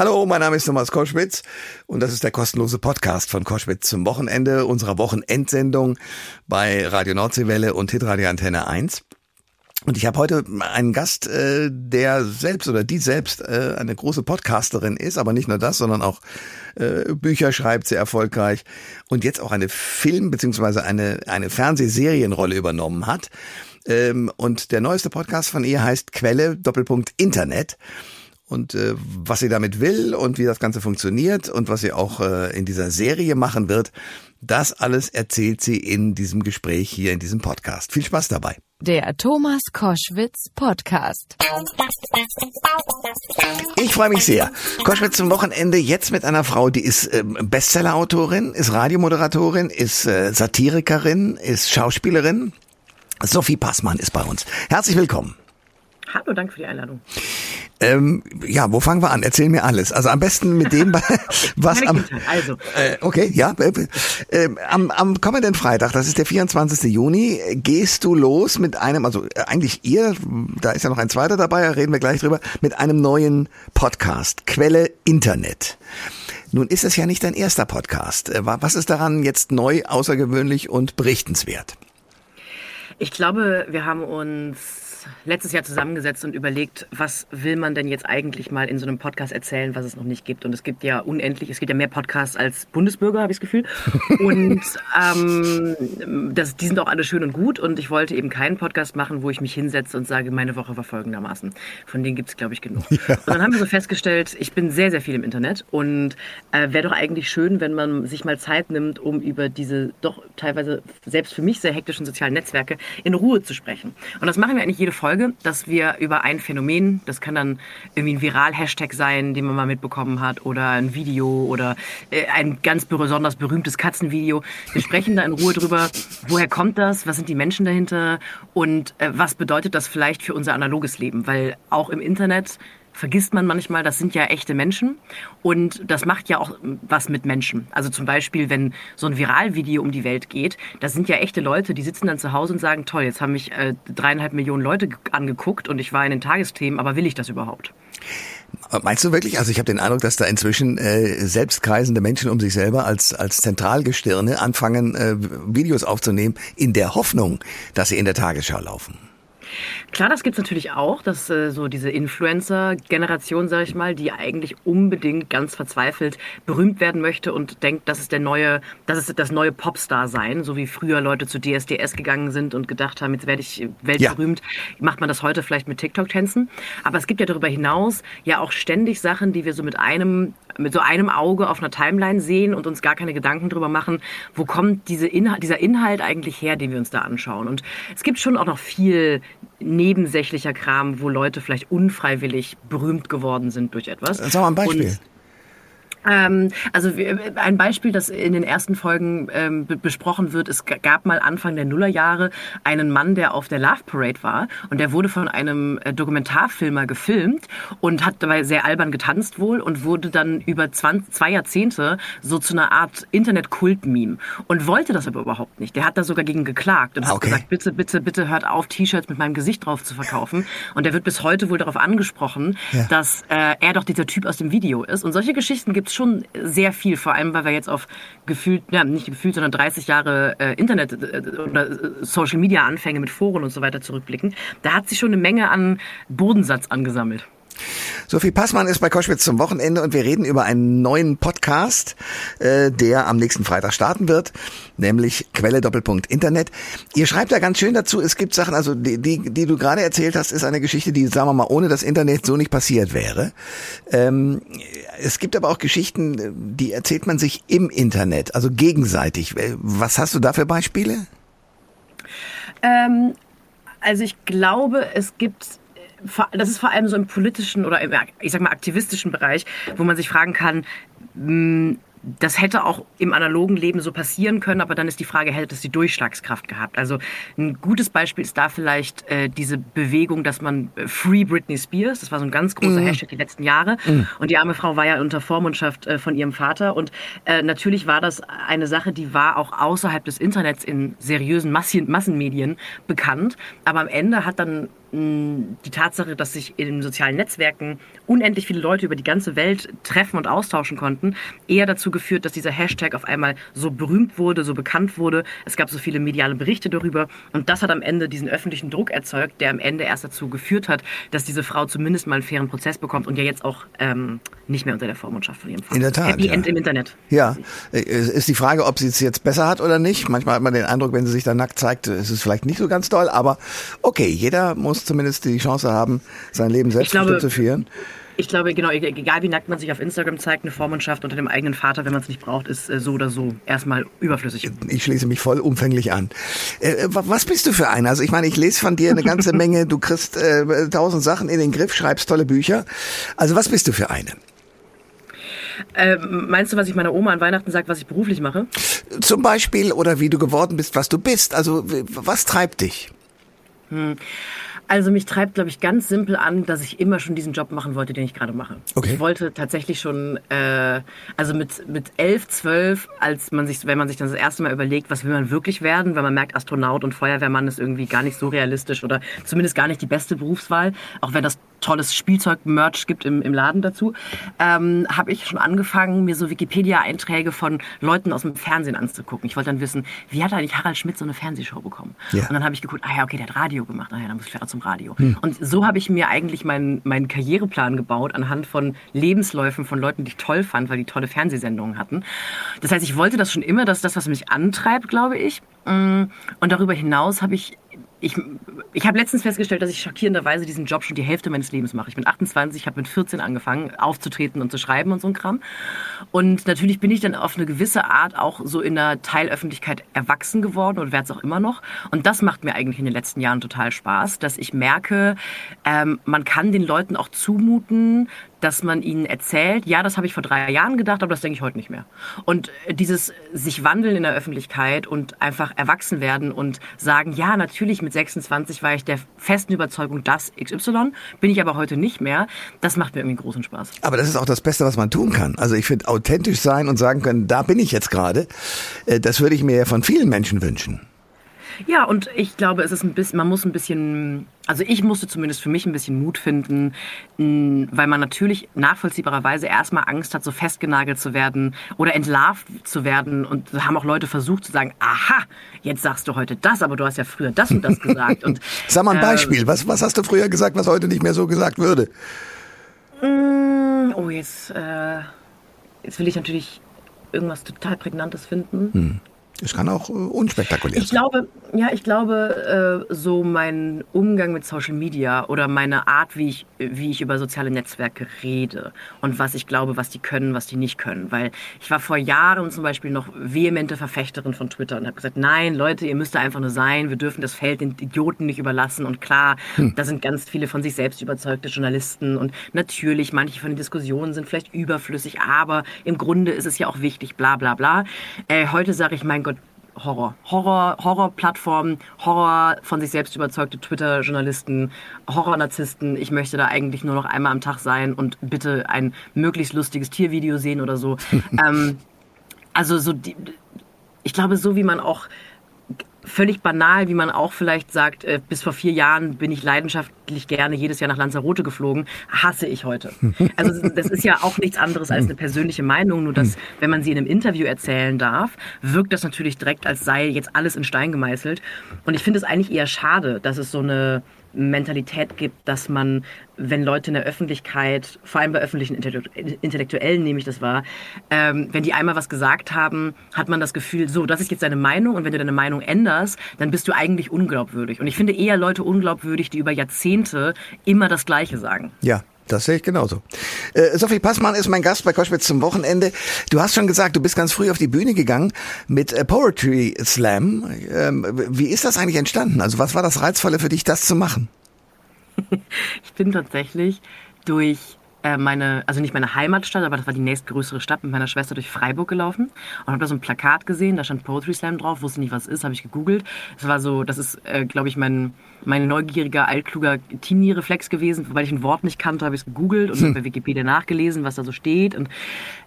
Hallo, mein Name ist Thomas Koschwitz und das ist der kostenlose Podcast von Koschwitz zum Wochenende unserer Wochenendsendung bei Radio Nordseewelle und Hitradio Antenne 1. Und ich habe heute einen Gast, äh, der selbst oder die selbst äh, eine große Podcasterin ist, aber nicht nur das, sondern auch äh, Bücher schreibt, sehr erfolgreich und jetzt auch eine Film- beziehungsweise eine, eine Fernsehserienrolle übernommen hat. Ähm, und der neueste Podcast von ihr heißt Quelle Doppelpunkt Internet und äh, was sie damit will und wie das Ganze funktioniert und was sie auch äh, in dieser Serie machen wird, das alles erzählt sie in diesem Gespräch hier in diesem Podcast. Viel Spaß dabei. Der Thomas Koschwitz Podcast. Ich freue mich sehr. Koschwitz zum Wochenende jetzt mit einer Frau, die ist äh, Bestsellerautorin, ist Radiomoderatorin, ist äh, Satirikerin, ist Schauspielerin. Sophie Passmann ist bei uns. Herzlich willkommen. Hallo, danke für die Einladung. Ähm, ja, wo fangen wir an? Erzähl mir alles. Also am besten mit dem, was am. Also. Äh, okay, ja. Äh, äh, am, am kommenden Freitag, das ist der 24. Juni, gehst du los mit einem, also äh, eigentlich ihr, da ist ja noch ein zweiter dabei, da reden wir gleich drüber, mit einem neuen Podcast, Quelle Internet. Nun ist es ja nicht dein erster Podcast. Äh, was ist daran jetzt neu, außergewöhnlich und berichtenswert? Ich glaube, wir haben uns letztes Jahr zusammengesetzt und überlegt, was will man denn jetzt eigentlich mal in so einem Podcast erzählen, was es noch nicht gibt. Und es gibt ja unendlich, es gibt ja mehr Podcasts als Bundesbürger, habe ich das Gefühl. Und ähm, das, die sind auch alle schön und gut. Und ich wollte eben keinen Podcast machen, wo ich mich hinsetze und sage, meine Woche war folgendermaßen. Von denen gibt es, glaube ich, genug. Ja. Und dann haben wir so festgestellt, ich bin sehr, sehr viel im Internet und äh, wäre doch eigentlich schön, wenn man sich mal Zeit nimmt, um über diese doch teilweise selbst für mich sehr hektischen sozialen Netzwerke in Ruhe zu sprechen. Und das machen wir eigentlich jede jede Folge, dass wir über ein Phänomen, das kann dann irgendwie ein Viral-Hashtag sein, den man mal mitbekommen hat, oder ein Video oder äh, ein ganz besonders berühmtes Katzenvideo. Wir sprechen da in Ruhe drüber, woher kommt das, was sind die Menschen dahinter? Und äh, was bedeutet das vielleicht für unser analoges Leben, weil auch im Internet vergisst man manchmal, das sind ja echte Menschen und das macht ja auch was mit Menschen. Also zum Beispiel, wenn so ein Viralvideo um die Welt geht, das sind ja echte Leute, die sitzen dann zu Hause und sagen, toll, jetzt haben mich äh, dreieinhalb Millionen Leute angeguckt und ich war in den Tagesthemen, aber will ich das überhaupt? Meinst du wirklich? Also ich habe den Eindruck, dass da inzwischen äh, selbstkreisende Menschen um sich selber als als Zentralgestirne anfangen, äh, Videos aufzunehmen, in der Hoffnung, dass sie in der Tagesschau laufen. Klar, das gibt's natürlich auch, dass äh, so diese Influencer-Generation, sage ich mal, die eigentlich unbedingt ganz verzweifelt berühmt werden möchte und denkt, das ist der neue, das ist das neue Popstar sein, so wie früher Leute zu DSDS gegangen sind und gedacht haben, jetzt werde ich weltberühmt. Ja. Macht man das heute vielleicht mit TikTok-Tänzen? Aber es gibt ja darüber hinaus ja auch ständig Sachen, die wir so mit einem mit so einem Auge auf einer Timeline sehen und uns gar keine Gedanken drüber machen, wo kommt diese Inhalt, dieser Inhalt eigentlich her, den wir uns da anschauen. Und es gibt schon auch noch viel nebensächlicher Kram, wo Leute vielleicht unfreiwillig berühmt geworden sind durch etwas. Sag mal ein Beispiel. Und ähm, also ein Beispiel, das in den ersten Folgen ähm, besprochen wird, es gab mal Anfang der Nullerjahre einen Mann, der auf der Love Parade war und der wurde von einem äh, Dokumentarfilmer gefilmt und hat dabei sehr albern getanzt wohl und wurde dann über 20, zwei Jahrzehnte so zu einer Art Internet-Kult-Meme und wollte das aber überhaupt nicht. Der hat da sogar gegen geklagt und hat okay. gesagt, bitte, bitte, bitte hört auf, T-Shirts mit meinem Gesicht drauf zu verkaufen. Und der wird bis heute wohl darauf angesprochen, ja. dass äh, er doch dieser Typ aus dem Video ist. Und solche Geschichten gibt schon sehr viel, vor allem weil wir jetzt auf gefühlt, ja, nicht gefühlt, sondern 30 Jahre äh, Internet äh, oder äh, Social Media Anfänge mit Foren und so weiter zurückblicken. Da hat sich schon eine Menge an Bodensatz angesammelt. Sophie Passmann ist bei Koschwitz zum Wochenende und wir reden über einen neuen Podcast, äh, der am nächsten Freitag starten wird, nämlich Quelle Doppelpunkt Internet. Ihr schreibt da ganz schön dazu, es gibt Sachen, also die, die, die du gerade erzählt hast, ist eine Geschichte, die, sagen wir mal, ohne das Internet so nicht passiert wäre. Ähm, es gibt aber auch Geschichten, die erzählt man sich im Internet, also gegenseitig. Was hast du da für Beispiele? Ähm, also ich glaube, es gibt das ist vor allem so im politischen oder im, ich sag mal, aktivistischen Bereich, wo man sich fragen kann, hm, das hätte auch im analogen Leben so passieren können, aber dann ist die Frage, hätte es die Durchschlagskraft gehabt? Also ein gutes Beispiel ist da vielleicht äh, diese Bewegung, dass man äh, Free Britney Spears, das war so ein ganz großer mm. Hashtag die letzten Jahre mm. und die arme Frau war ja unter Vormundschaft äh, von ihrem Vater und äh, natürlich war das eine Sache, die war auch außerhalb des Internets in seriösen Massenmedien bekannt, aber am Ende hat dann die Tatsache, dass sich in sozialen Netzwerken unendlich viele Leute über die ganze Welt treffen und austauschen konnten, eher dazu geführt, dass dieser Hashtag auf einmal so berühmt wurde, so bekannt wurde. Es gab so viele mediale Berichte darüber und das hat am Ende diesen öffentlichen Druck erzeugt, der am Ende erst dazu geführt hat, dass diese Frau zumindest mal einen fairen Prozess bekommt und ja jetzt auch ähm, nicht mehr unter der Vormundschaft von ihrem Vater. In der Tat. Happy ja. End im Internet. Ja, äh, ist die Frage, ob sie es jetzt besser hat oder nicht. Manchmal hat man den Eindruck, wenn sie sich da nackt zeigt, ist es vielleicht nicht so ganz toll, aber okay, jeder muss zumindest die Chance haben, sein Leben selbstbestimmt zu führen. Ich glaube, genau, egal wie nackt man sich auf Instagram zeigt, eine Vormundschaft unter dem eigenen Vater, wenn man es nicht braucht, ist äh, so oder so erstmal überflüssig. Ich schließe mich vollumfänglich an. Äh, was bist du für einer? Also ich meine, ich lese von dir eine ganze Menge, du kriegst äh, tausend Sachen in den Griff, schreibst tolle Bücher. Also was bist du für eine? Äh, meinst du, was ich meiner Oma an Weihnachten sage, was ich beruflich mache? Zum Beispiel oder wie du geworden bist, was du bist. Also was treibt dich? Hm. Also mich treibt, glaube ich, ganz simpel an, dass ich immer schon diesen Job machen wollte, den ich gerade mache. Okay. Ich wollte tatsächlich schon, äh, also mit mit elf, zwölf, als man sich, wenn man sich dann das erste Mal überlegt, was will man wirklich werden, wenn man merkt, Astronaut und Feuerwehrmann ist irgendwie gar nicht so realistisch oder zumindest gar nicht die beste Berufswahl, auch wenn das tolles Spielzeug-Merch gibt im, im Laden dazu, ähm, habe ich schon angefangen, mir so Wikipedia-Einträge von Leuten aus dem Fernsehen anzugucken. Ich wollte dann wissen, wie hat eigentlich Harald Schmidt so eine Fernsehshow bekommen? Ja. Und dann habe ich geguckt, ah ja, okay, der hat Radio gemacht, ah ja, dann muss ich vielleicht auch zum Radio. Hm. Und so habe ich mir eigentlich meinen, meinen Karriereplan gebaut anhand von Lebensläufen von Leuten, die ich toll fand, weil die tolle Fernsehsendungen hatten. Das heißt, ich wollte das schon immer, das ist das, was mich antreibt, glaube ich. Mm, und darüber hinaus habe ich ich, ich habe letztens festgestellt, dass ich schockierenderweise diesen Job schon die Hälfte meines Lebens mache. Ich bin 28, habe mit 14 angefangen, aufzutreten und zu schreiben und so ein Kram. Und natürlich bin ich dann auf eine gewisse Art auch so in der Teilöffentlichkeit erwachsen geworden und werde es auch immer noch. Und das macht mir eigentlich in den letzten Jahren total Spaß, dass ich merke, ähm, man kann den Leuten auch zumuten, dass man ihnen erzählt, ja, das habe ich vor drei Jahren gedacht, aber das denke ich heute nicht mehr. Und dieses sich wandeln in der Öffentlichkeit und einfach erwachsen werden und sagen, ja, natürlich mit 26 war ich der festen Überzeugung, das XY, bin ich aber heute nicht mehr, das macht mir irgendwie großen Spaß. Aber das ist auch das Beste, was man tun kann. Also ich finde, authentisch sein und sagen können, da bin ich jetzt gerade, äh, das würde ich mir ja von vielen Menschen wünschen. Ja, und ich glaube, es ist ein bisschen, man muss ein bisschen, also ich musste zumindest für mich ein bisschen Mut finden, weil man natürlich nachvollziehbarerweise erstmal Angst hat, so festgenagelt zu werden oder entlarvt zu werden. Und da haben auch Leute versucht zu sagen, aha, jetzt sagst du heute das, aber du hast ja früher das und das gesagt. Und, Sag mal ein Beispiel, äh, was, was hast du früher gesagt, was heute nicht mehr so gesagt würde? Mm, oh, jetzt, äh, jetzt will ich natürlich irgendwas total Prägnantes finden. Hm. Es kann auch äh, unspektakulär ich Glaube, ja, ich glaube, äh, so mein Umgang mit Social Media oder meine Art, wie ich, wie ich über soziale Netzwerke rede und was ich glaube, was die können, was die nicht können. Weil ich war vor Jahren zum Beispiel noch vehemente Verfechterin von Twitter und habe gesagt, nein, Leute, ihr müsst da einfach nur sein, wir dürfen das Feld den Idioten nicht überlassen. Und klar, hm. da sind ganz viele von sich selbst überzeugte Journalisten und natürlich, manche von den Diskussionen sind vielleicht überflüssig, aber im Grunde ist es ja auch wichtig, bla bla bla. Äh, heute sage ich, mein Gott, Horror. Horror, Horrorplattformen, Horror von sich selbst überzeugte Twitter-Journalisten, Horror-Narzissten. Ich möchte da eigentlich nur noch einmal am Tag sein und bitte ein möglichst lustiges Tiervideo sehen oder so. ähm, also so die, ich glaube, so wie man auch völlig banal, wie man auch vielleicht sagt, äh, bis vor vier Jahren bin ich leidenschaftlich gerne jedes Jahr nach Lanzarote geflogen, hasse ich heute. Also das ist ja auch nichts anderes als eine persönliche Meinung, nur dass, wenn man sie in einem Interview erzählen darf, wirkt das natürlich direkt, als sei jetzt alles in Stein gemeißelt. Und ich finde es eigentlich eher schade, dass es so eine Mentalität gibt, dass man, wenn Leute in der Öffentlichkeit, vor allem bei öffentlichen Intellektuellen nehme ich das wahr, ähm, wenn die einmal was gesagt haben, hat man das Gefühl, so, das ist jetzt deine Meinung und wenn du deine Meinung änderst, dann bist du eigentlich unglaubwürdig. Und ich finde eher Leute unglaubwürdig, die über Jahrzehnte immer das Gleiche sagen. Ja, das sehe ich genauso. Äh, Sophie Passmann ist mein Gast bei Koschwitz zum Wochenende. Du hast schon gesagt, du bist ganz früh auf die Bühne gegangen mit äh, Poetry Slam. Ähm, wie ist das eigentlich entstanden? Also was war das Reizvolle für dich, das zu machen? ich bin tatsächlich durch äh, meine, also nicht meine Heimatstadt, aber das war die nächstgrößere Stadt mit meiner Schwester durch Freiburg gelaufen und habe da so ein Plakat gesehen, da stand Poetry Slam drauf, wusste nicht, was es ist, habe ich gegoogelt. Es war so, das ist, äh, glaube ich, mein, mein neugieriger, altkluger Teenie-Reflex gewesen, weil ich ein Wort nicht kannte, habe ich es gegoogelt und hm. bei Wikipedia nachgelesen, was da so steht und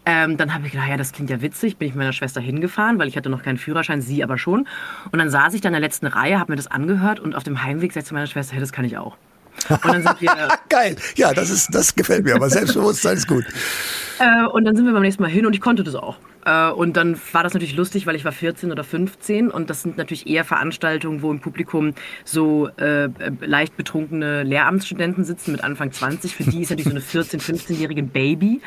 ähm, dann habe ich gedacht, ja, das klingt ja witzig, bin ich mit meiner Schwester hingefahren, weil ich hatte noch keinen Führerschein, sie aber schon und dann saß ich da in der letzten Reihe, habe mir das angehört und auf dem Heimweg sagte zu meiner Schwester, hey, das kann ich auch. Und dann sind wir Geil. Ja, das ist, das gefällt mir, aber Selbstbewusstsein ist gut. Äh, und dann sind wir beim nächsten Mal hin und ich konnte das auch. Äh, und dann war das natürlich lustig, weil ich war 14 oder 15 und das sind natürlich eher Veranstaltungen, wo im Publikum so äh, leicht betrunkene Lehramtsstudenten sitzen mit Anfang 20. Für die ist natürlich so eine 14-, 15-jährige Baby.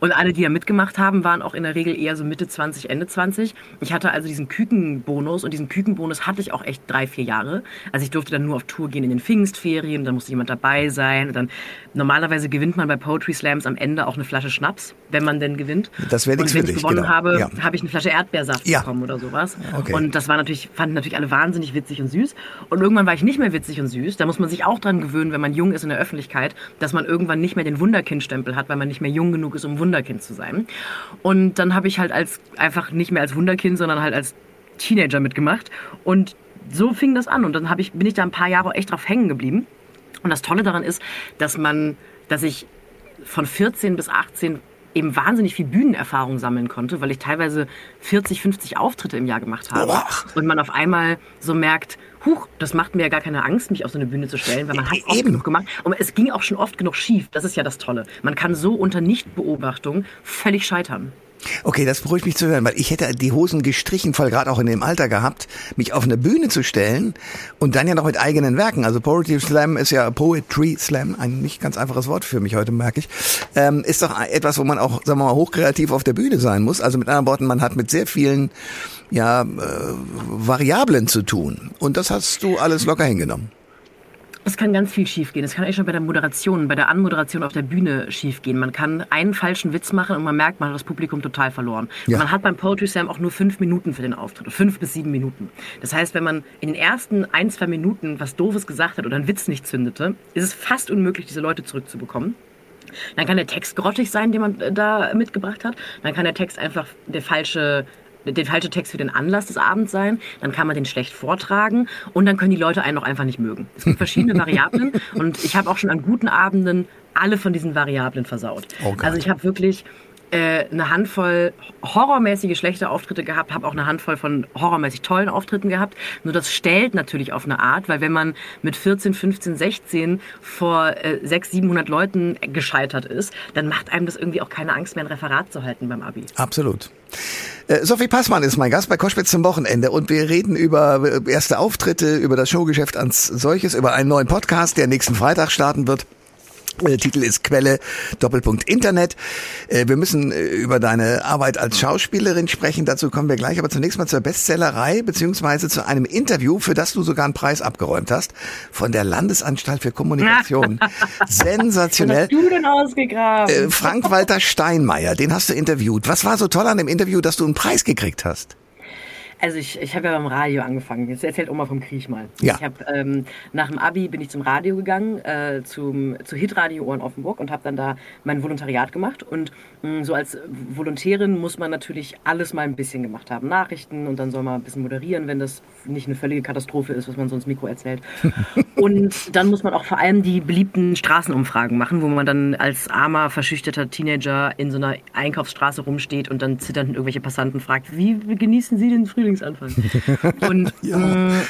Und alle, die da mitgemacht haben, waren auch in der Regel eher so Mitte 20, Ende 20. Ich hatte also diesen Kükenbonus und diesen Kükenbonus hatte ich auch echt drei, vier Jahre. Also ich durfte dann nur auf Tour gehen in den Pfingstferien, dann musste jemand dabei sein. Und dann normalerweise gewinnt man bei Poetry Slams am Ende auch eine Flasche Schnaps, wenn man denn gewinnt. Das wäre Und nichts wenn für ich dich, gewonnen genau. habe, Ja. habe ich eine Flasche Erdbeersaft Ja. bekommen oder sowas. Okay. Und das war natürlich, fanden natürlich alle wahnsinnig witzig und süß. Und irgendwann war ich nicht mehr witzig und süß. Da muss man sich auch dran gewöhnen, wenn man jung ist in der Öffentlichkeit, dass man irgendwann nicht mehr den Wunderkind-Stempel hat, weil man nicht mehr jung genug ist, um Wunderkind zu sein. Und dann habe ich halt als einfach nicht mehr als Wunderkind, sondern halt als Teenager mitgemacht. Und so fing das an. Und dann habe ich, bin ich da ein paar Jahre echt drauf hängen geblieben. Und das Tolle daran ist, dass man, dass ich von 14 bis 18 eben wahnsinnig viel Bühnenerfahrung sammeln konnte, weil ich teilweise 40, 50 Auftritte im Jahr gemacht habe. Boah. Und man auf einmal so merkt, huch, das macht mir ja gar keine Angst, mich auf so eine Bühne zu stellen, weil man hat oft genug gemacht. Und es ging auch schon oft genug schief. Das ist ja das Tolle. Man kann so unter Nichtbeobachtung völlig scheitern. Okay, das beruhigt mich zu hören, weil ich hätte die Hosen gestrichen, voll gerade auch in dem Alter gehabt, mich auf eine Bühne zu stellen und dann ja noch mit eigenen Werken. Also Poetry Slam ist ja Poetry Slam, ein nicht ganz einfaches Wort für mich heute, merke ich. Ähm, ist doch etwas, wo man auch, sagen wir mal, hochkreativ auf der Bühne sein muss. Also mit anderen Worten, man hat mit sehr vielen ja, äh, Variablen zu tun. Und das hast du alles locker hingenommen. Es kann ganz viel schiefgehen. Es kann eigentlich schon bei der Moderation, bei der Anmoderation auf der Bühne schiefgehen. Man kann einen falschen Witz machen und man merkt, man hat das Publikum total verloren. Ja. Man hat beim Poetry Slam auch nur fünf Minuten für den Auftritt. Fünf bis sieben Minuten. Das heißt, wenn man in den ersten ein, zwei Minuten was Doofes gesagt hat oder einen Witz nicht zündete, ist es fast unmöglich, diese Leute zurückzubekommen. Dann kann der Text grottig sein, den man äh, da mitgebracht hat. Dann kann der Text einfach der falsche der falsche Text für den Anlass des Abends sein, dann kann man den schlecht vortragen und dann können die Leute einen auch einfach nicht mögen. Es gibt verschiedene Variablen und ich habe auch schon an guten Abenden alle von diesen Variablen versaut. Oh also ich habe wirklich äh, eine Handvoll horrormäßige schlechte Auftritte gehabt, habe auch eine Handvoll von horrormäßig tollen Auftritten gehabt. Nur das stellt natürlich auf eine Art, weil wenn man mit 14, 15, 16 vor äh, 600, 700 Leuten gescheitert ist, dann macht einem das irgendwie auch keine Angst mehr, ein Referat zu halten beim Abi. Absolut. Äh, Sophie Passmann ist mein Gast bei Koschwitz zum Wochenende und wir reden über äh, erste Auftritte, über das Showgeschäft als solches, über einen neuen Podcast, der nächsten Freitag starten wird. Der Titel ist Quelle Doppelpunkt Internet. Äh, Wir müssen äh, über deine Arbeit als Schauspielerin sprechen. Dazu kommen wir gleich. Aber zunächst mal zur Bestsellerei beziehungsweise zu einem Interview, für das du sogar einen Preis abgeräumt hast von der Landesanstalt für Kommunikation. Sensationell. du denn ausgegraben? Äh, Frank-Walter Steinmeier, den hast du interviewt. Was war so toll an dem Interview, dass du einen Preis gekriegt hast? Also ich, ich habe ja beim Radio angefangen. Jetzt erzählt Oma vom Krieg mal. Ja. Ich habe ähm, nach dem Abi bin ich zum Radio gegangen, äh, zum zu Hitradio Ohren Offenburg und habe dann da mein Volontariat gemacht. Und mh, so als Volontärin muss man natürlich alles mal ein bisschen gemacht haben. Nachrichten und dann soll man ein bisschen moderieren, wenn das nicht eine völlige Katastrophe ist, was man so ins Mikro erzählt. und dann muss man auch vor allem die beliebten Straßenumfragen machen, wo man dann als armer, verschüchterter Teenager in so einer Einkaufsstraße rumsteht und dann zitternd irgendwelche Passanten fragt, wie genießen Sie den Frühlingsanfang? Und mh,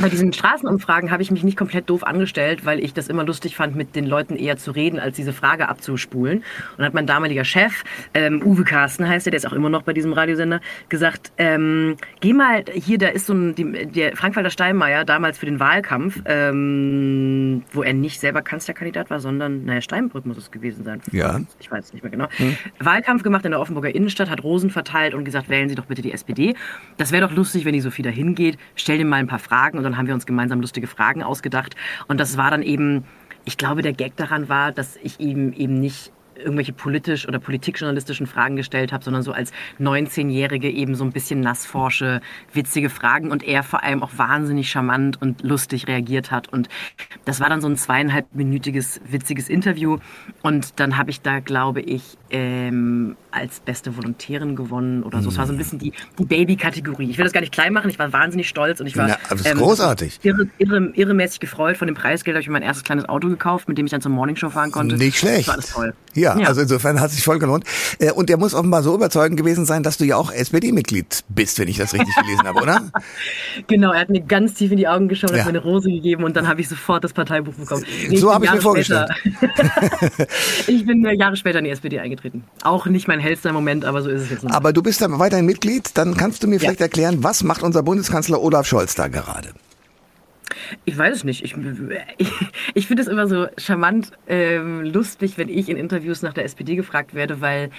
bei diesen Straßenumfragen habe ich mich nicht komplett doof angestellt, weil ich das immer lustig fand, mit den Leuten eher zu reden, als diese Frage abzuspulen. Und dann hat mein damaliger Chef, ähm, Uwe Carsten heißt er, der ist auch immer noch bei diesem Radiosender, gesagt, ähm, geh mal hier, da ist so ein, die, der Frank-Walter Steinmeier, damals für den Wahlkampf, ähm, wo er nicht selber Kanzlerkandidat war, sondern, naja, Steinbrück muss es gewesen sein. Ja. Ich weiß es nicht mehr genau. Wahlkampf gemacht in der Offenburger Innenstadt, hat Rosen verteilt und gesagt, wählen Sie doch bitte die SPD. Das wäre doch lustig, wenn die Sophie da hingeht. Stell dir mal ein paar Fragen und dann haben wir uns gemeinsam lustige Fragen ausgedacht. Und das war dann eben, ich glaube, der Gag daran war, dass ich ihm eben nicht irgendwelche politisch oder politikjournalistischen Fragen gestellt habe, sondern so als 19-Jährige eben so ein bisschen nassforsche, witzige Fragen und er vor allem auch wahnsinnig charmant und lustig reagiert hat. Und das war dann so ein zweieinhalbminütiges, witziges Interview. Und dann habe ich da, glaube ich, ähm, als beste Volontärin gewonnen oder so. Es war so ein bisschen die, die Baby-Kategorie. Ich will das gar nicht klein machen, ich war wahnsinnig stolz und ich war Na, aber das ist großartig. Irre, irre, irremäßig gefreut. Von dem Preisgeld habe ich mir mein erstes kleines Auto gekauft, mit dem ich dann zur Morningshow fahren konnte. Nicht schlecht. Das war alles toll. Ja, Ja, also insofern hat es sich voll gelohnt. Äh, und der muss offenbar so überzeugend gewesen sein, dass du ja auch SPD-Mitglied bist, wenn ich das richtig gelesen habe, oder? Genau, er hat mir ganz tief in die Augen geschaut, ja. hat mir eine Rose gegeben und dann habe ich sofort das Parteibuch bekommen. So habe ich mir vorgestellt. ich bin äh, Jahre später in die SPD eingetreten. Auch nicht mein hellster Moment, aber so ist es jetzt. Noch. Aber du bist dann weiterhin Mitglied. Dann kannst du mir vielleicht erklären, was macht unser Bundeskanzler Olaf Scholz da gerade? Ich weiß es nicht. Ich, ich, ich finde es immer so charmant ähm, lustig, wenn ich in Interviews nach der SPD gefragt werde, weil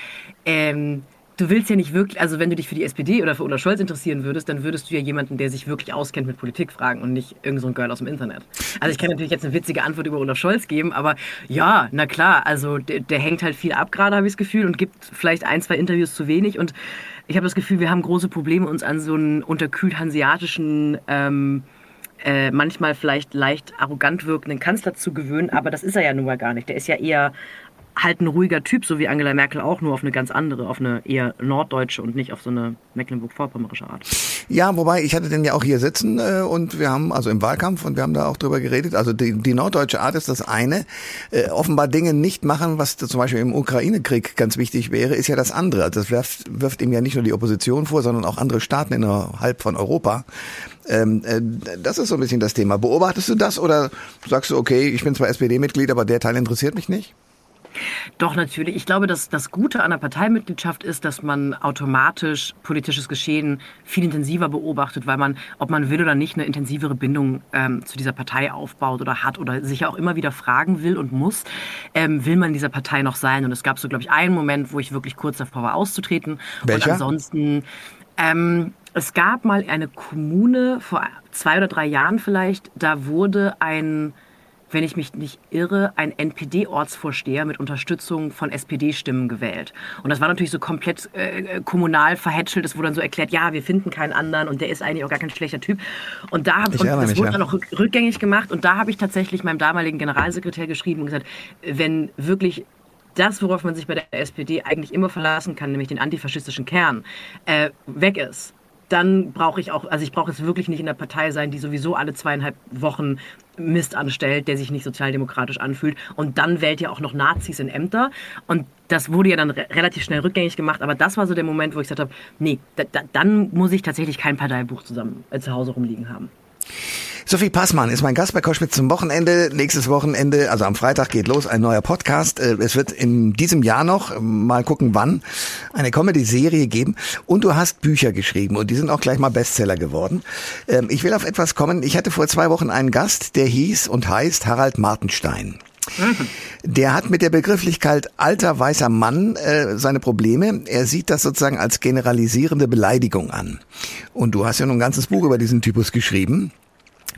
ähm, du willst ja nicht wirklich, also wenn du dich für die SPD oder für Olaf Scholz interessieren würdest, dann würdest du ja jemanden, der sich wirklich auskennt mit Politik fragen und nicht irgendein so Girl aus dem Internet. Also ich kann natürlich jetzt eine witzige Antwort über Olaf Scholz geben, aber ja, na klar, also der, der hängt halt viel ab gerade, habe ich das Gefühl, und gibt vielleicht ein, zwei Interviews zu wenig und ich habe das Gefühl, wir haben große Probleme, uns an so einen unterkühlt hanseatischen ähm, äh, manchmal vielleicht leicht arrogant wirkenden Kanzler zu gewöhnen, aber das ist er ja nun mal gar nicht. Der ist ja eher halt ein ruhiger Typ, so wie Angela Merkel auch, nur auf eine ganz andere, auf eine eher norddeutsche und nicht auf so eine Mecklenburg-Vorpommerische Art. Ja, wobei ich hatte den ja auch hier sitzen äh, und wir haben also im Wahlkampf und wir haben da auch drüber geredet. Also die, die norddeutsche Art ist das eine. Äh, offenbar Dinge nicht machen, was zum Beispiel im Ukraine-Krieg ganz wichtig wäre, ist ja das andere. Also das wirft, wirft ihm ja nicht nur die Opposition vor, sondern auch andere Staaten innerhalb von Europa. Ähm, äh, das ist so ein bisschen das Thema. Beobachtest du das oder sagst du, okay, ich bin zwar SPD-Mitglied, aber der Teil interessiert mich nicht? Doch, natürlich. Ich glaube, dass das Gute an der Parteimitgliedschaft ist, dass man automatisch politisches Geschehen viel intensiver beobachtet, weil man, ob man will oder nicht, eine intensivere Bindung ähm, zu dieser Partei aufbaut oder hat oder sich auch immer wieder fragen will und muss, ähm, will man in dieser Partei noch sein? Und es gab so, glaube ich, einen Moment, wo ich wirklich kurz davor war, auszutreten. Welcher? Und ansonsten ähm, es gab mal eine Kommune vor zwei oder drei Jahren vielleicht, da wurde ein, wenn ich mich nicht irre, ein NPD-Ortsvorsteher mit Unterstützung von SPD-Stimmen gewählt. Und das war natürlich so komplett äh, kommunal verhätschelt. Es wurde dann so erklärt, ja, wir finden keinen anderen und der ist eigentlich auch gar kein schlechter Typ. Und da habe ich, das mich, wurde ja. dann auch rückgängig gemacht. Und da habe ich tatsächlich meinem damaligen Generalsekretär geschrieben und gesagt, wenn wirklich das, worauf man sich bei der SPD eigentlich immer verlassen kann, nämlich den antifaschistischen Kern, äh, weg ist, dann brauche ich auch, also ich brauche jetzt wirklich nicht in der Partei sein, die sowieso alle zweieinhalb Wochen Mist anstellt, der sich nicht sozialdemokratisch anfühlt. Und dann wählt ja auch noch Nazis in Ämter. Und das wurde ja dann re relativ schnell rückgängig gemacht. Aber das war so der Moment, wo ich gesagt habe, nee, da, da, dann muss ich tatsächlich kein Parteibuch zusammen äh, zu Hause rumliegen haben. Sophie Passmann ist mein Gast bei Koschwitz zum Wochenende. Nächstes Wochenende, also am Freitag geht los ein neuer Podcast. Äh, es wird in diesem Jahr noch, mal gucken wann, eine Comedy-Serie geben. Und du hast Bücher geschrieben und die sind auch gleich mal Bestseller geworden. Ähm, ich will auf etwas kommen. Ich hatte vor zwei Wochen einen Gast, der hieß und heißt Harald Martenstein. Der hat mit der Begrifflichkeit alter weißer Mann äh, seine Probleme. Er sieht das sozusagen als generalisierende Beleidigung an. Und du hast ja nun ein ganzes Buch über diesen Typus geschrieben.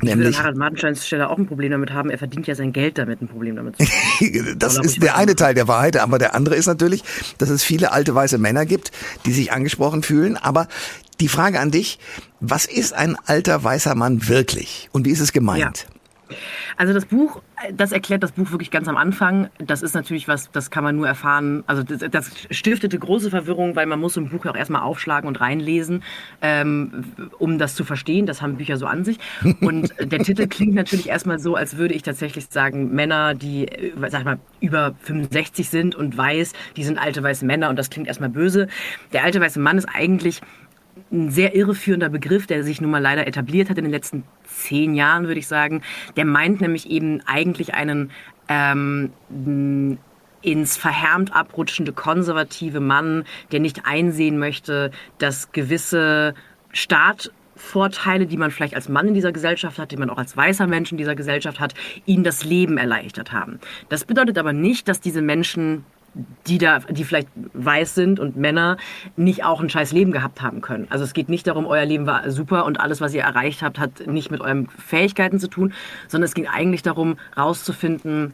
Ich Nämlich, Harald Martensteins Stelle auch ein Problem damit haben. Er verdient ja sein Geld damit, ein Problem damit zu haben. das ist der eine Teil der Wahrheit, aber der andere ist natürlich, dass es viele alte weiße Männer gibt, die sich angesprochen fühlen. Aber die Frage an dich, was ist ein alter weißer Mann wirklich und wie ist es gemeint? Ja. Also das Buch, das erklärt das Buch wirklich ganz am Anfang. Das ist natürlich was, das kann man nur erfahren. Also das, das stiftete große Verwirrung, weil man muss ein Buch auch erstmal aufschlagen und reinlesen, ähm, um das zu verstehen. Das haben Bücher so an sich. Und der Titel klingt natürlich erstmal so, als würde ich tatsächlich sagen, Männer, die, äh, sag ich mal, über 65 sind und weiß, die sind alte weiße Männer und das klingt erstmal böse. Der alte weiße Mann ist eigentlich ein sehr irreführender Begriff, der sich nun mal leider etabliert hat in den letzten zehn Jahren, würde ich sagen. Der meint nämlich eben eigentlich einen ähm, ins verhärmt abrutschende konservative Mann, der nicht einsehen möchte, dass gewisse Startvorteile, die man vielleicht als Mann in dieser Gesellschaft hat, die man auch als weißer Mensch in dieser Gesellschaft hat, ihnen das Leben erleichtert haben. Das bedeutet aber nicht, dass diese Menschen die da, die vielleicht weiß sind und Männer nicht auch ein scheiß Leben gehabt haben können. Also es geht nicht darum, euer Leben war super und alles, was ihr erreicht habt, hat nicht mit euren Fähigkeiten zu tun, sondern es ging eigentlich darum, rauszufinden,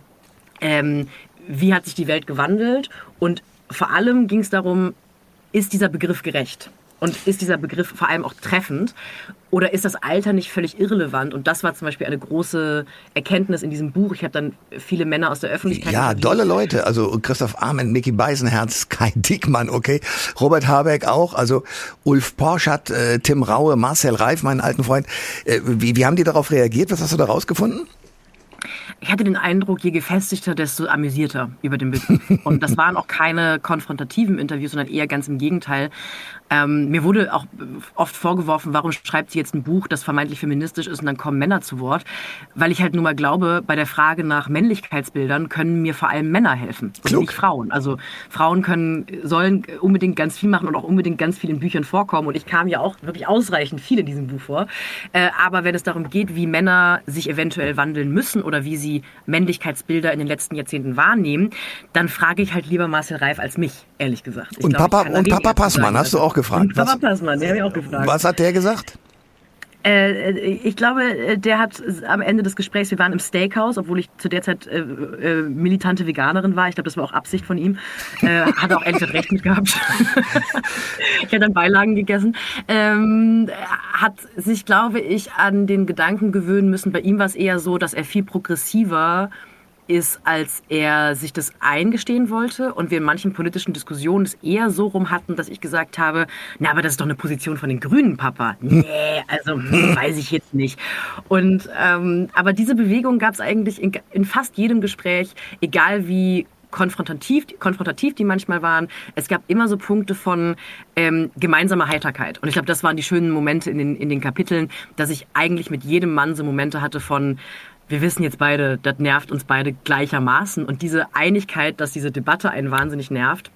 ähm, wie hat sich die Welt gewandelt und vor allem ging es darum, ist dieser Begriff gerecht? Und ist dieser Begriff vor allem auch treffend? Oder ist das Alter nicht völlig irrelevant? Und das war zum Beispiel eine große Erkenntnis in diesem Buch. Ich habe dann viele Männer aus der Öffentlichkeit. Ja, dolle Leute. Also Christoph Arment, Mickey Beisenherz, Kai Dickmann, okay. Robert Habeck auch. Also Ulf Porschat, äh, Tim Raue, Marcel Reif, meinen alten Freund. Äh, wie, wie haben die darauf reagiert? Was hast du da rausgefunden? Ich hatte den Eindruck, je gefestigter, desto amüsierter über den Begriff. Und das waren auch keine konfrontativen Interviews, sondern eher ganz im Gegenteil. Ähm, mir wurde auch oft vorgeworfen, warum schreibt sie jetzt ein Buch, das vermeintlich feministisch ist und dann kommen Männer zu Wort. Weil ich halt nun mal glaube, bei der Frage nach Männlichkeitsbildern können mir vor allem Männer helfen und nicht Frauen. Also Frauen können, sollen unbedingt ganz viel machen und auch unbedingt ganz viel in Büchern vorkommen. Und ich kam ja auch wirklich ausreichend viel in diesem Buch vor. Äh, aber wenn es darum geht, wie Männer sich eventuell wandeln müssen oder wie sie Männlichkeitsbilder in den letzten Jahrzehnten wahrnehmen, dann frage ich halt lieber Marcel Reif als mich, ehrlich gesagt. Ich und glaub, Papa, und Papa Passmann hast du auch gefragt. Und Papa Passmann, der habe ich auch gefragt. Was hat der gesagt? Äh, ich glaube, der hat am Ende des Gesprächs, wir waren im Steakhouse, obwohl ich zu der Zeit äh, äh, militante Veganerin war. Ich glaube, das war auch Absicht von ihm. Äh, hat auch ehrlich recht mit gehabt. ich habe dann Beilagen gegessen. Ähm, hat sich, glaube ich, an den Gedanken gewöhnen müssen. Bei ihm war es eher so, dass er viel progressiver ist, als er sich das eingestehen wollte und wir in manchen politischen Diskussionen es eher so rum hatten, dass ich gesagt habe, na, aber das ist doch eine Position von den Grünen, Papa. Nee, also hm, weiß ich jetzt nicht. Und ähm, aber diese Bewegung gab es eigentlich in, in fast jedem Gespräch, egal wie konfrontativ, konfrontativ die manchmal waren. Es gab immer so Punkte von ähm, gemeinsamer Heiterkeit. Und ich glaube, das waren die schönen Momente in den, in den Kapiteln, dass ich eigentlich mit jedem Mann so Momente hatte von, wir wissen jetzt beide, das nervt uns beide gleichermaßen. Und diese Einigkeit, dass diese Debatte einen wahnsinnig nervt,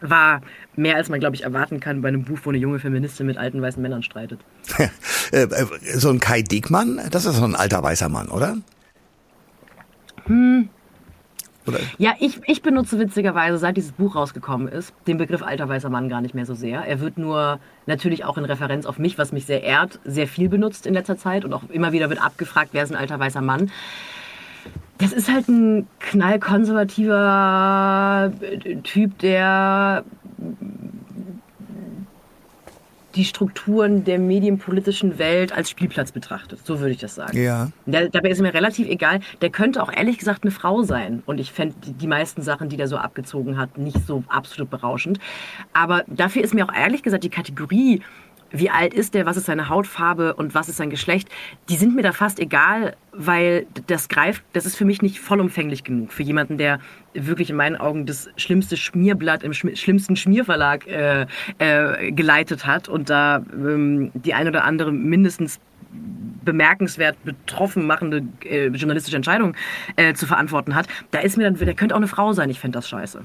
war mehr, als man, glaube ich, erwarten kann bei einem Buch, wo eine junge Feministin mit alten weißen Männern streitet. Äh, äh, so ein Kai Diekmann, das ist so ein alter weißer Mann, oder? Hm, oder? Ja, ich, ich benutze witzigerweise, seit dieses Buch rausgekommen ist, den Begriff alter weißer Mann gar nicht mehr so sehr. Er wird nur natürlich auch in Referenz auf mich, was mich sehr ehrt, sehr viel benutzt in letzter Zeit und auch immer wieder wird abgefragt, wer ist ein alter weißer Mann. Das ist halt ein knallkonservativer Typ, der die Strukturen der medienpolitischen Welt als Spielplatz betrachtet. So würde ich das sagen. Ja. Der, dabei ist mir relativ egal. Der könnte auch ehrlich gesagt eine Frau sein. Und ich fände die, die meisten Sachen, die der so abgezogen hat, nicht so absolut berauschend. Aber dafür ist mir auch ehrlich gesagt die Kategorie wie alt ist der, was ist seine Hautfarbe und was ist sein Geschlecht, die sind mir da fast egal, weil das greift, das ist für mich nicht vollumfänglich genug. Für jemanden, der wirklich in meinen Augen das schlimmste Schmierblatt im schlimmsten Schmierverlag äh, äh, geleitet hat und da ähm, die ein oder andere mindestens bemerkenswert betroffen machende äh, journalistische Entscheidung äh, zu verantworten hat, da ist mir dann, der könnte auch eine Frau sein, ich fände das scheiße.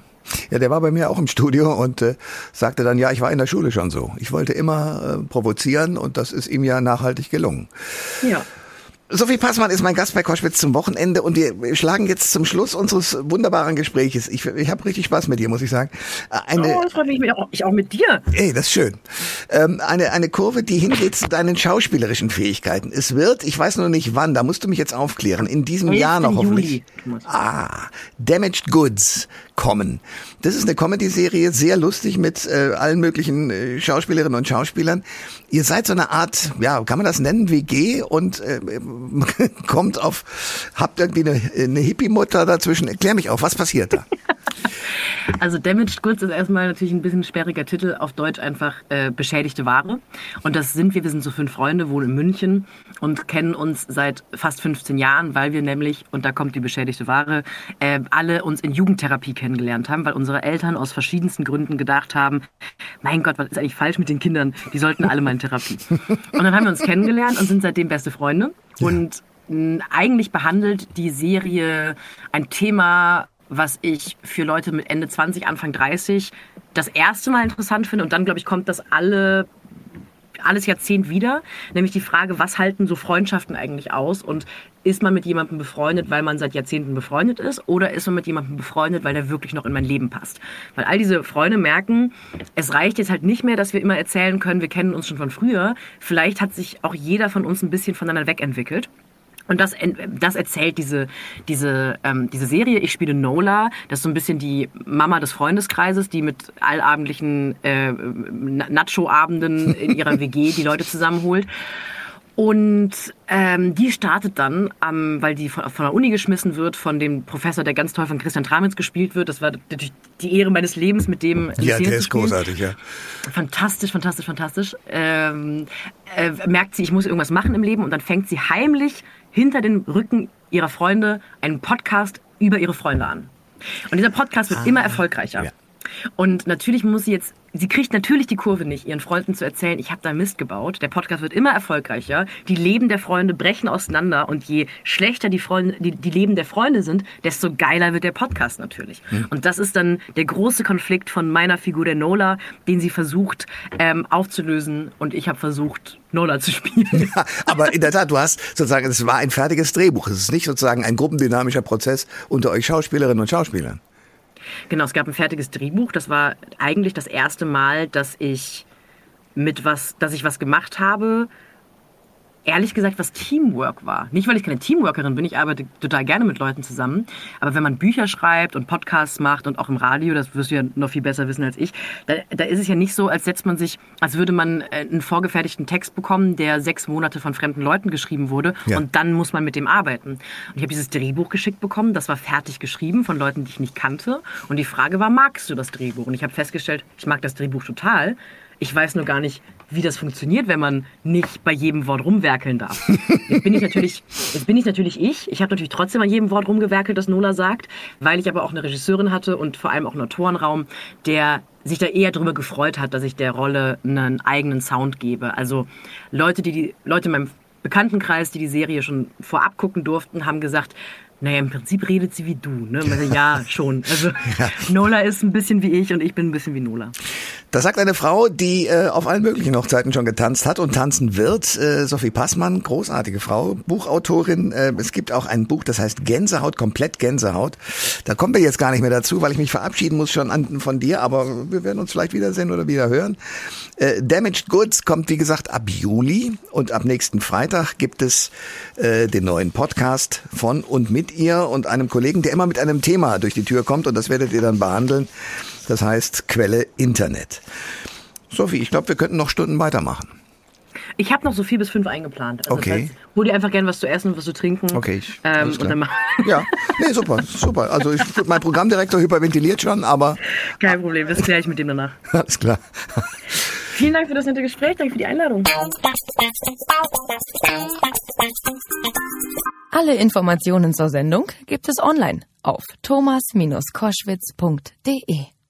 Ja, der war bei mir auch im Studio und äh, sagte dann, ja, ich war in der Schule schon so. Ich wollte immer äh, provozieren und das ist ihm ja nachhaltig gelungen. Ja. Sophie Passmann ist mein Gast bei Koschwitz zum Wochenende und wir schlagen jetzt zum Schluss unseres wunderbaren Gespräches. Ich, ich habe richtig Spaß mit dir, muss ich sagen. Eine, oh, das freut mich auch, ich auch mit dir. Ey, das ist schön. Ähm, eine, eine Kurve, die hingeht zu deinen schauspielerischen Fähigkeiten. Es wird, ich weiß nur nicht wann, da musst du mich jetzt aufklären, in diesem Jahr noch hoffentlich. Juli. Ah, Damaged Goods kommen. Das ist eine Comedy-Serie, sehr lustig mit äh, allen möglichen äh, Schauspielerinnen und Schauspielern. Ihr seid so eine Art, ja, kann man das nennen, WG und äh, kommt auf, habt irgendwie eine, eine Hippie-Mutter dazwischen. Erklär mich auf, was passiert da? Also Damaged Goods ist erstmal natürlich ein bisschen sperriger Titel, auf Deutsch einfach äh, beschädigte Ware. Und das sind wir, wir sind so fünf Freunde, wohnen in München und kennen uns seit fast 15 Jahren, weil wir nämlich, und da kommt die beschädigte Ware, äh, alle uns in Jugendtherapie kennengelernt haben, weil unsere Eltern aus verschiedensten Gründen gedacht haben, mein Gott, was ist eigentlich falsch mit den Kindern? Die sollten alle mal in Therapie. Und dann haben wir uns kennengelernt und sind seitdem beste Freunde. Ja. Und eigentlich behandelt die Serie ein Thema, was ich für Leute mit Ende 20, Anfang 30 das erste Mal interessant finde. Und dann, glaube ich, kommt das alle alles Jahrzehnt wieder, nämlich die Frage, was halten so Freundschaften eigentlich aus und ist man mit jemandem befreundet, weil man seit Jahrzehnten befreundet ist oder ist man mit jemandem befreundet, weil der wirklich noch in mein Leben passt? Weil all diese Freunde merken, es reicht jetzt halt nicht mehr, dass wir immer erzählen können, wir kennen uns schon von früher. Vielleicht hat sich auch jeder von uns ein bisschen voneinander wegentwickelt. Und das, das erzählt diese, diese, ähm, diese Serie. Ich spiele Nola. Das ist so ein bisschen die Mama des Freundeskreises, die mit allabendlichen äh, Nacho-Abenden in ihrer WG die Leute zusammenholt. Und ähm, die startet dann, ähm, weil die von, von der Uni geschmissen wird, von dem Professor, der ganz toll von Christian Tramitz gespielt wird. Das war natürlich die Ehre meines Lebens, mit dem Ja, der ist großartig, ja. Fantastisch, fantastisch, fantastisch. Ähm, äh, merkt sie, ich muss irgendwas machen im Leben und dann fängt sie heimlich hinter den Rücken ihrer Freunde einen Podcast über ihre Freunde an. Und dieser Podcast wird immer erfolgreicher. Ja. Und natürlich muss sie jetzt, sie kriegt natürlich die Kurve nicht, ihren Freunden zu erzählen, ich habe da Mist gebaut. Der Podcast wird immer erfolgreicher. Die Leben der Freunde brechen auseinander und je schlechter die, Freunde, die, die Leben der Freunde sind, desto geiler wird der Podcast natürlich. Und das ist dann der große Konflikt von meiner Figur der Nola, den sie versucht ähm, aufzulösen. Und ich habe versucht, Nola zu spielen. Ja, aber in der Tat, du hast sozusagen, es war ein fertiges Drehbuch. Es ist nicht sozusagen ein gruppendynamischer Prozess unter euch Schauspielerinnen und Schauspielern. Genau, es gab ein fertiges Drehbuch. Das war eigentlich das erste Mal, dass ich mit was, dass ich was gemacht habe. Ehrlich gesagt, was Teamwork war. Nicht, weil ich keine Teamworkerin bin, ich arbeite total gerne mit Leuten zusammen. Aber wenn man Bücher schreibt und Podcasts macht und auch im Radio, das wirst du ja noch viel besser wissen als ich, da, da ist es ja nicht so, als setzt man sich, als würde man äh, einen vorgefertigten Text bekommen, der sechs Monate von fremden Leuten geschrieben wurde Ja. und dann muss man mit dem arbeiten. Und ich habe dieses Drehbuch geschickt bekommen, das war fertig geschrieben von Leuten, die ich nicht kannte. Und die Frage war, magst du das Drehbuch? Und ich habe festgestellt, ich mag das Drehbuch total. Ich weiß nur gar nicht, wie das funktioniert, wenn man nicht bei jedem Wort rumwerkeln darf. Jetzt bin ich natürlich, jetzt bin ich natürlich ich. Ich habe natürlich trotzdem an jedem Wort rumgewerkelt, das Nola sagt, weil ich aber auch eine Regisseurin hatte und vor allem auch einen Autorenraum, der sich da eher darüber gefreut hat, dass ich der Rolle einen eigenen Sound gebe. Also Leute, die die Leute in meinem Bekanntenkreis, die die Serie schon vorab gucken durften, haben gesagt, naja, im Prinzip redet sie wie du. Ne? Ja, schon. Also Nola ist ein bisschen wie ich und ich bin ein bisschen wie Nola. Das sagt eine Frau, die äh, auf allen möglichen Hochzeiten schon getanzt hat und tanzen wird. Äh, Sophie Passmann, großartige Frau, Buchautorin. Äh, es gibt auch ein Buch, das heißt Gänsehaut, komplett Gänsehaut. Da kommen wir jetzt gar nicht mehr dazu, weil ich mich verabschieden muss schon an, von dir, aber wir werden uns vielleicht wiedersehen oder wieder hören. Äh, Damaged Goods kommt, wie gesagt, ab Juli und ab nächsten Freitag gibt es äh, den neuen Podcast von und mit ihr und einem Kollegen, der immer mit einem Thema durch die Tür kommt und das werdet ihr dann behandeln. Das heißt Quelle Internet. Sophie, ich glaube, wir könnten noch Stunden weitermachen. Ich habe noch so vier bis fünf eingeplant. Also Okay. Das heißt, hol dir einfach gerne was zu essen und was zu trinken. Okay, ich- ähm, und dann Ja, nee, super, super. Also ich, mein Programmdirektor hyperventiliert schon, aber Kein Problem, das kläre ich mit dem danach. alles klar. Vielen Dank für das nette Gespräch, danke für die Einladung. Alle Informationen zur Sendung gibt es online auf thomas-koschwitz.de.